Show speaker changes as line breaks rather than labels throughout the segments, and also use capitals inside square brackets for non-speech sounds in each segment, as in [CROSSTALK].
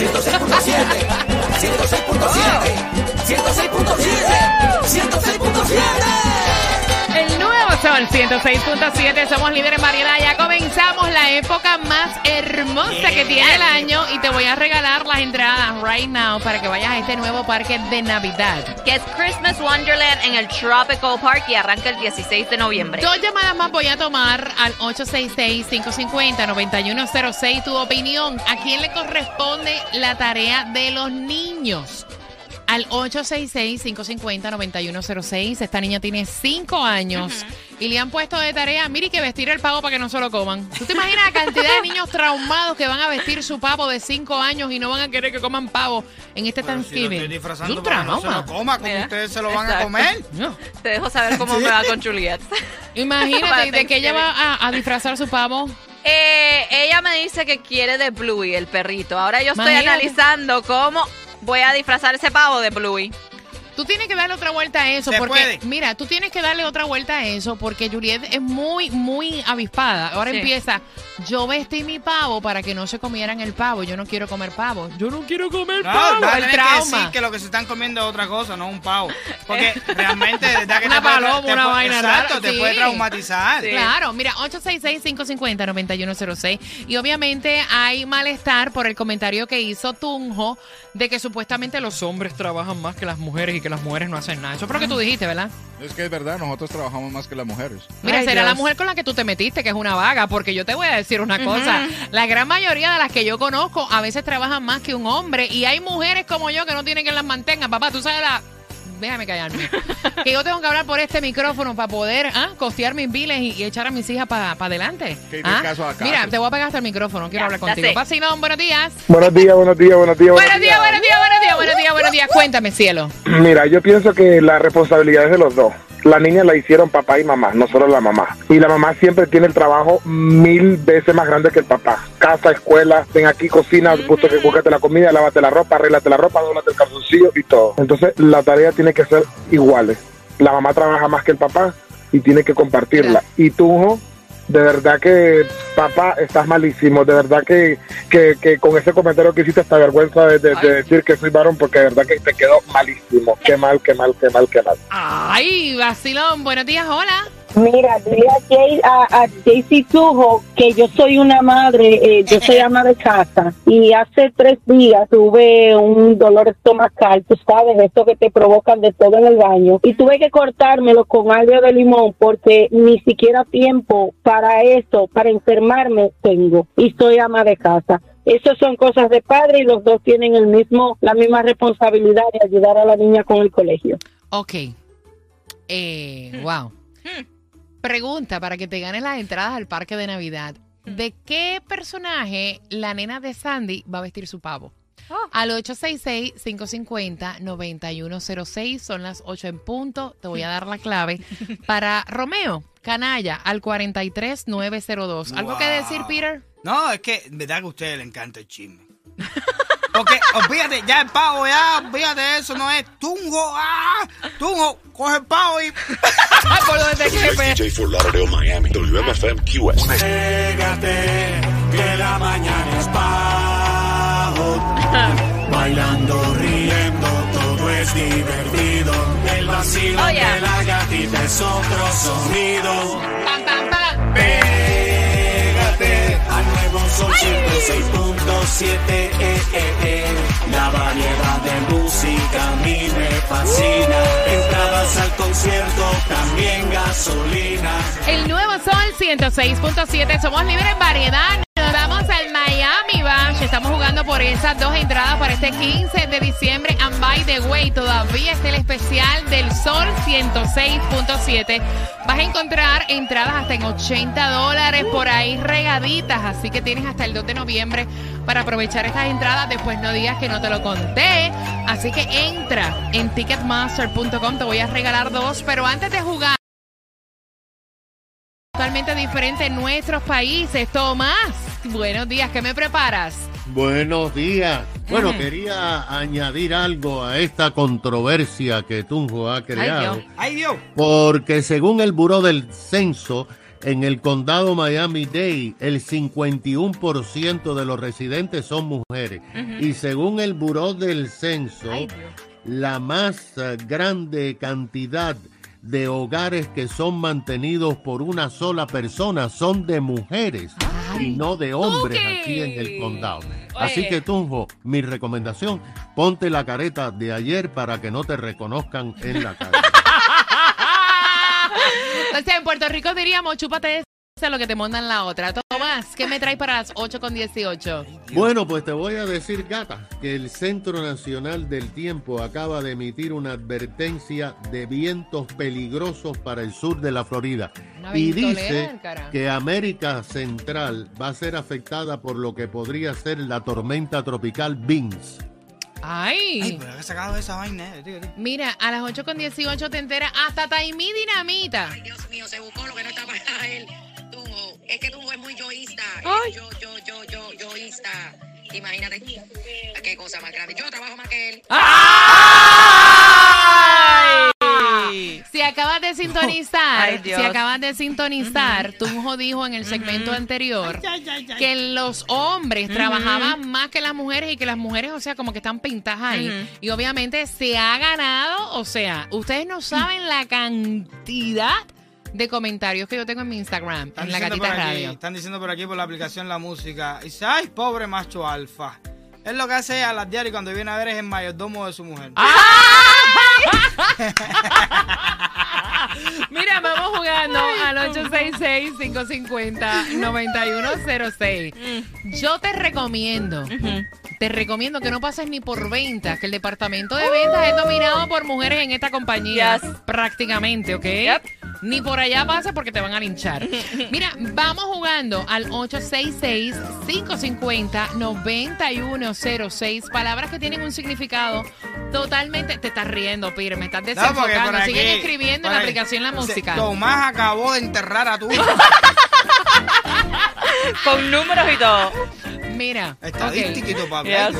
Pelear.
106.7 106.7,
somos líderes en variedad. Ya comenzamos la época más hermosa que tiene el año y te voy a regalar las entradas right now para que vayas a este nuevo parque de Navidad.
que es Christmas Wonderland en el Tropical Park y arranca el 16 de noviembre.
Dos llamadas más voy a tomar al 866-550-9106. Tu opinión, ¿a quién le corresponde la tarea de los niños? Al 866-550-9106. Esta niña tiene 5 años y le han puesto de tarea, mire, que vestir el pavo para que no se lo coman. ¿Tú te imaginas la cantidad de niños traumados que van a vestir su pavo de 5 años y no van a querer que coman pavo en este
Si lo
Thanksgiving?
estoy
Es
disfrazando
un
para que no se
trauma.
lo coma, como
Mira,
ustedes se lo van a comer.
No.
Te dejo saber cómo me va con Juliet. [LAUGHS]
Imagínate, ¿de qué ella va a, a disfrazar su pavo?
Eh, ella me dice que quiere de Bluey, el perrito. Ahora yo estoy
Imagínate.
analizando cómo voy a disfrazar ese pavo de Bluey.
Tú tienes que darle otra vuelta a eso,
Se
porque,
puede.
mira, tú tienes que darle otra vuelta a eso, porque Juliet es muy, muy avispada. Ahora
Sí.
empieza, yo vestí mi pavo para que no se comieran el pavo, yo no quiero comer pavo. Yo no quiero comer
No,
pavo,
a
el
tener que
trauma.
decir que lo que se están comiendo es otra cosa, no un pavo. Porque [LAUGHS] realmente, de verdad que
Una
te puede
paloma,
te
una
puede-
vaina
Exacto,
rara,
te
sí.
puede traumatizar.
Claro, mira, 866-550-9106. Y obviamente hay malestar por el comentario que hizo Tunjo de que supuestamente los hombres trabajan más que las mujeres y que las mujeres no hacen nada. Eso fue lo que tú dijiste, ¿verdad?
Es que es verdad, nosotros trabajamos más que las mujeres.
Mira,
Ay,
será la mujer con la que tú te metiste, que es una vaga, porque yo te voy a decir una cosa. La gran mayoría de las que yo conozco a veces trabajan más que un hombre y hay mujeres como yo que no tienen que las mantengan. Papá, tú sabes la... Déjame callarme. [LAUGHS] que yo tengo que hablar por este micrófono para poder ah, costear mis biles y, y echar a mis hijas para adelante.
Que
¿Ah?
caso a caso.
Mira, te voy a pegar hasta el micrófono. Quiero
Ya,
hablar contigo. Vacilón, buenos días.
Buenos días, buenos días, buenos días.
Buenos días, buenos días, buenos días, buenos días. Cuéntame, cielo.
Mira, yo pienso que la responsabilidad es de los dos. La niña la hicieron papá y mamá, no solo la mamá. Y la mamá siempre tiene el trabajo mil veces más grande que el papá. Casa, escuela, ven aquí, cocina, gusto que búscate la comida, lávate la ropa, arréglate la ropa, dónate el calzoncillo y todo. Entonces, la tarea tiene que ser iguales. La mamá trabaja más que el papá y tiene que compartirla. Y tú, de verdad que, papá, estás malísimo. De verdad que, que, que con ese comentario que hiciste, hasta vergüenza de, de- de decir que soy varón, porque de verdad que te quedó malísimo. Qué mal, qué mal, qué mal, qué mal.
Ay, vacilón, buenos días, hola.
Mira, dile a, Jay, a, a Jaycee Tujo que yo soy una madre, eh, yo soy [LAUGHS] ama de casa y hace tres días tuve un dolor estomacal, tú sabes, esto que te provocan de todo en el baño y tuve que cortármelo con algo de limón porque ni siquiera tiempo para eso, para enfermarme tengo y soy ama de casa. Esas son cosas de padre y los dos tienen el mismo, la misma responsabilidad de ayudar a la niña con el colegio.
Ok. Eh, wow. Pregunta para que te ganes las entradas al parque de Navidad. ¿De qué personaje la nena de Sandy va a vestir su pavo? Al 866-550-9106 son las 8 en punto. Te voy a dar la clave. [LAUGHS] Para Romeo, canalla, al 43902. ¿Algo que decir. Peter?
No, es que, verdad que a ustedes les encanta el chisme. [LAUGHS] Porque, olvídate, ya el pavo, ya, olvídate eso, no es tungo, ah, tungo, coge el pavo y... [LAUGHS]
Por donde te quepe.
DJ for Lauderdale, Miami. WMFM QS.
Pégate, que la mañana es bajo. [LAUGHS] Bailando, riendo, todo es divertido. El vacío
Oh, yeah.
de la gatita es otro sonido.
Pam, pam, pam.
Pégate al nuevo sol 106.7. 7, eh, eh, eh. La variedad de música a mí me fascina. Entradas al concierto, también gasolina.
El nuevo Sol 106.7. Somos libres en variedad. Por esas dos entradas para este 15 de diciembre. And by the way, todavía está el especial del Sol 106.7. Vas a encontrar entradas hasta en 80 dólares por ahí regaditas. Así que tienes hasta el 2 de noviembre para aprovechar estas entradas. Después no digas que no te lo conté. Así que entra en ticketmaster.com. Te voy a regalar dos. Pero antes de jugar totalmente diferente en nuestros países. Tomás, buenos días, ¿qué me preparas?
Buenos días. Bueno, quería añadir algo a esta controversia que Tunjo ha creado.
¡Ay, Dios!
Porque según el Buró del Censo, en el condado Miami-Dade, el 51% de los residentes son mujeres. Y según el Buró del Censo, la más grande cantidad de hogares que son mantenidos por una sola persona son de mujeres y no de hombres aquí en el condado. Así que Tunjo, mi recomendación, ponte la careta de ayer para que no te reconozcan en la calle.
Entonces, [LAUGHS] en Puerto Rico diríamos, chúpate lo que te mandan la otra. Tomás, ¿qué me traes para las 8 con 18?
Bueno, pues te voy a decir, gata, que el Centro Nacional del Tiempo acaba de emitir una advertencia de vientos peligrosos para el sur de la Florida.
Una
Y dice que América Central va a ser afectada por lo que podría ser la tormenta tropical Vince.
Ay,
Ay.
pero que sacado esa vaina, eh.
Mira, a las 8 con 18 te enteras hasta Taimí Dinamita.
Dios mío, se buscó lo que no está para [LAUGHS] él. Es que Tungo es muy yoísta.
Ay.
Yo, yo, yo, yo, yoísta. Imagínate qué cosa más grande. Yo trabajo más que él.
Si acabas de sintonizar,
Ay,
si acabas de sintonizar, Tunjo dijo en el segmento anterior que los hombres trabajaban más que las mujeres y que las mujeres, o sea, como que están pintadas ahí. Y obviamente se ha ganado, o sea, ustedes no saben la cantidad de comentarios que yo tengo en mi Instagram,
Están
en la gatita
aquí,
radio.
Están diciendo por aquí por la aplicación La Música. Dice, ay, pobre macho alfa. Es lo que hace a las diarias y cuando viene a ver es el mayordomo de su mujer. [LAUGHS]
Mira, vamos jugando al 866-550-9106. Yo te recomiendo, te recomiendo que no pases ni por ventas, que el departamento de ventas es dominado por mujeres en esta compañía.
Yes.
Prácticamente, ¿ok?
Yep.
Ni por allá pases porque te van a linchar. [LAUGHS] Mira, vamos jugando al 866-550-9106. Palabras que tienen un significado totalmente. Te estás riendo, Peter, me estás
No, porque
desenfocando.
por aquí-
Siguen escribiendo en la aplicación La Música.
Tomás acabó de enterrar a tu [LAUGHS]
Con números y todo.
Mira,
estadístico y
ok.
papá.
Yes.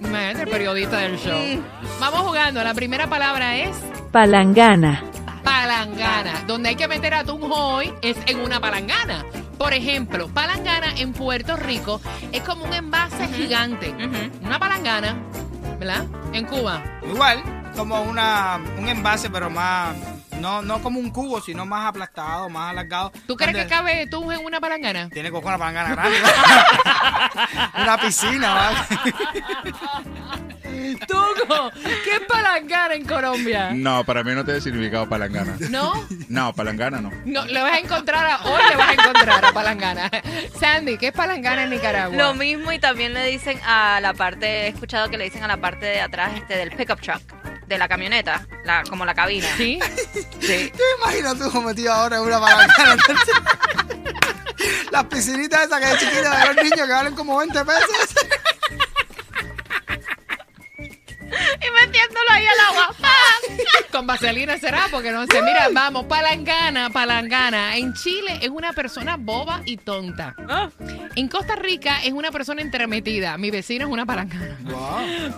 Imagínate el periodista del show. Vamos jugando. La primera palabra es
Palangana.
Palangana. Donde hay que meter a Tunjo hoy es en una palangana. Por ejemplo, palangana en Puerto Rico es como un envase gigante. Una palangana, ¿verdad? En Cuba.
Igual, como una, un envase, pero más. No, no como un cubo, sino más aplastado, más alargado.
¿Tú crees que
Donde
cabe Tunjo en una palangana?
Tiene coco una palangana grande. [LAUGHS] una piscina, ¿vale? [LAUGHS]
¿qué es palangana en Colombia?
No, para mí no tiene significado palangana.
¿No?
No, palangana no.
No, le vas a encontrar a, hoy le vas a encontrar a palangana. Sandy, ¿qué es palangana en Nicaragua?
Lo mismo y también le dicen a la parte, he escuchado que le dicen a la parte de atrás este del pickup truck, de la camioneta, la, como la cabina.
¿Sí?
Sí.
¿Te imaginas tú metido ahora en una palangana? [LAUGHS] Las piscinitas esas que de chiquitas de los niños que valen como 20 pesos.
Y metiéndolo ahí al agua.
Con vaselina será, porque no sé. Mira, vamos, palangana, palangana. En Chile es una persona boba y tonta. En Costa Rica es una persona intermetida. Mi vecino es una palangana.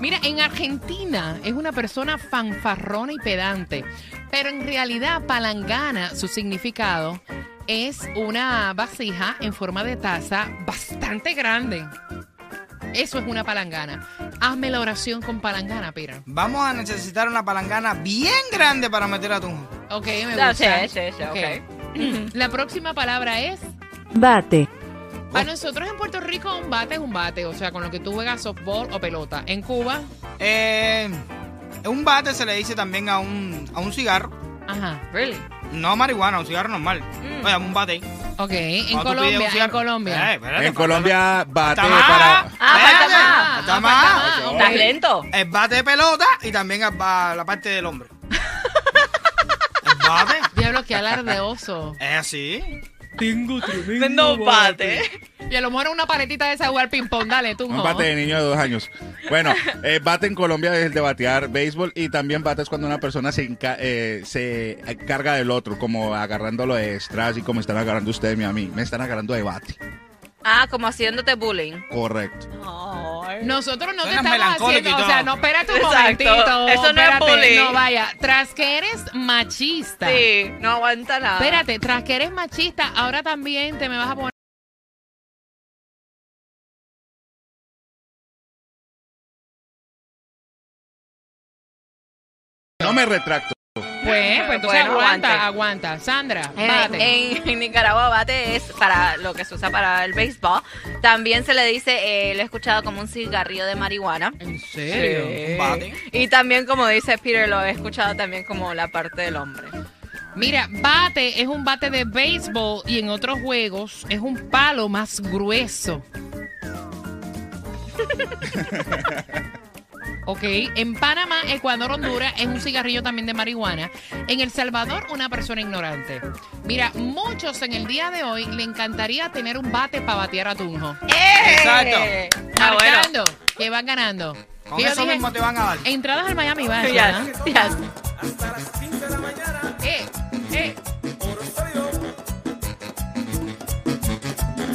Mira, en Argentina es una persona fanfarrona y pedante. Pero en realidad, palangana, su significado es una vasija en forma de taza bastante grande. Eso es una palangana. Hazme la oración con palangana, Pira.
Vamos a necesitar una palangana bien grande para meter a tu.
Ok, me gusta.
sí, sí, sí, ok. [CLEARS THROAT]
La próxima palabra es
Bate.
Para nosotros en Puerto Rico un bate es un bate, o sea, con lo que tú juegas softball o pelota. En Cuba,
Eh, un bate se le dice también a un, a un cigarro.
ajá.
Really?
No marihuana, un cigarro normal.
Mm.
Oye, un bate.
Ok, en
Cuando tú pides un
Colombia, en
cigarro-
Colombia.
Eh, espérate,
En Colombia, bate para.
Ah, falta
Espérate,
más.
falta
Ah,
más.
falta más, ok.
¿Estás lento?
El bate de pelota y también el ba- la parte del hombre. [LAUGHS] el bate.
Diablo, qué alardeoso.
Es así.
Tremendo bate.
Y a lo mejor una paletita de esa de jugar ping-pong. Dale, tú.
Un bate de niño de dos años. Bueno, [LAUGHS] eh, bate en Colombia es el de batear béisbol y también bate es cuando una persona se, eh, se carga del otro, como agarrándolo de strass y como están agarrando ustedes y a mí. Me están agarrando de bate.
Ah, como haciéndote bullying.
Correcto.
Nosotros no te estamos haciendo,
y
o sea, no, espérate un
Exacto.
momentito.
Eso no es bullying.
No, vaya, tras que eres machista.
Sí, no aguanta nada.
Espérate, tras que eres machista, ahora también te me vas a poner
No me retracto.
Pues, pues entonces
Bueno,
aguanta, aguanta. Sandra,
En,
bate.
en- en Nicaragua bate es para lo que se usa para el béisbol. También se le dice, eh, lo he escuchado como un cigarrillo de marihuana.
¿En serio?
Bate.
Y también como dice Peter, lo he escuchado también como la parte del hombre.
Mira, bate es un bate de béisbol y en otros juegos es un palo más grueso. [LAUGHS] Ok, en Panamá, Ecuador, Honduras es un cigarrillo también de marihuana. En El Salvador, una persona ignorante. Mira, muchos en el día de hoy le encantaría tener un bate para batear a Tunjo.
Exacto.
Ah, bueno.
Marcando que van ganando.
Con
Que yo
eso
dije,
mismo te van a dar.
Entradas al Miami Vice, [LAUGHS]
Yes,
¿verdad?
yes.
Eh,